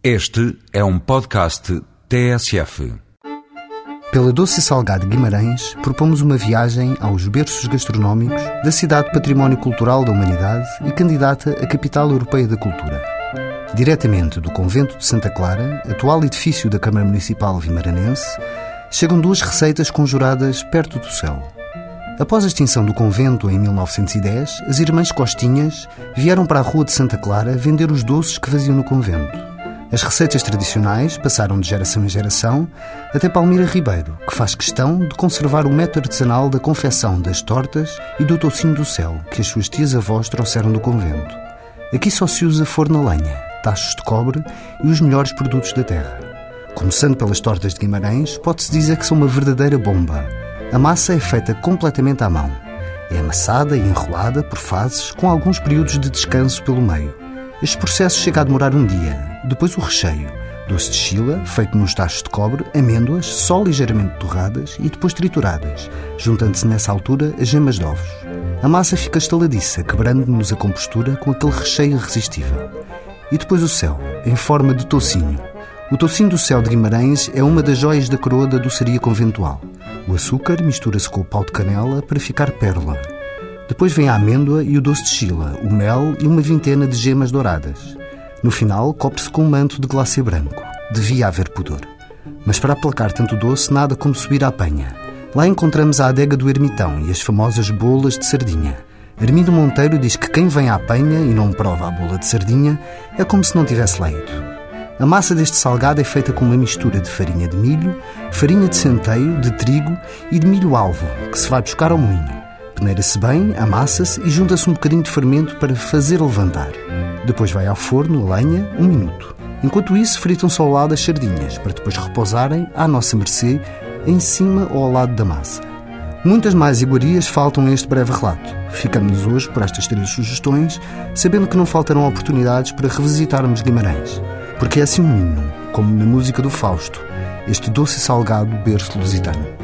Este é um podcast TSF. Pela Doce Salgado Guimarães, propomos uma viagem aos berços gastronómicos da cidade Património Cultural da Humanidade e candidata à Capital Europeia da Cultura. Diretamente do Convento de Santa Clara, atual edifício da Câmara Municipal Vimaranense, chegam duas receitas conjuradas perto do céu. Após a extinção do convento em 1910, as irmãs Costinhas vieram para a Rua de Santa Clara vender os doces que faziam no convento. As receitas tradicionais passaram de geração em geração até Palmira Ribeiro, que faz questão de conservar o método artesanal da confecção das tortas e do tocinho do céu que as suas tias-avós trouxeram do convento. Aqui só se usa forno a lenha, tachos de cobre e os melhores produtos da terra. Começando pelas tortas de Guimarães, pode-se dizer que são uma verdadeira bomba. A massa é feita completamente à mão. É amassada e enrolada por fases, com alguns períodos de descanso pelo meio. Este processo chega a demorar um dia. Depois o recheio. Doce de chila, feito nos tachos de cobre, amêndoas, só ligeiramente torradas e depois trituradas, juntando-se nessa altura as gemas de ovos. A massa fica estaladiça, quebrando-nos a compostura com aquele recheio irresistível. E depois o céu, em forma de tocinho. O tocinho do céu de Guimarães é uma das joias da coroa da doçaria conventual. O açúcar mistura-se com o pau de canela para ficar pérola. Depois vem a amêndoa e o doce de chila, o mel e uma vintena de gemas douradas. No final, cobre-se com um manto de glacê branco. Devia haver pudor. Mas para aplacar tanto doce, nada como subir à penha. Lá encontramos a adega do ermitão e as famosas bolas de sardinha. Armindo Monteiro diz que quem vem à penha e não prova a bola de sardinha é como se não tivesse leito. A massa deste salgado é feita com uma mistura de farinha de milho, farinha de centeio, de trigo e de milho alvo, que se vai buscar ao moinho. Peneira-se bem, amassa-se e junta-se um bocadinho de fermento para fazer levantar. Depois vai ao forno, a lenha, um minuto. Enquanto isso, fritam-se ao lado as sardinhas, para depois repousarem à nossa mercê, em cima ou ao lado da massa. Muitas mais iguarias faltam a este breve relato. Ficamos hoje por estas três sugestões, sabendo que não faltarão oportunidades para revisitarmos Guimarães. Porque é assim um hino, como na música do Fausto, este doce e salgado berço lusitano.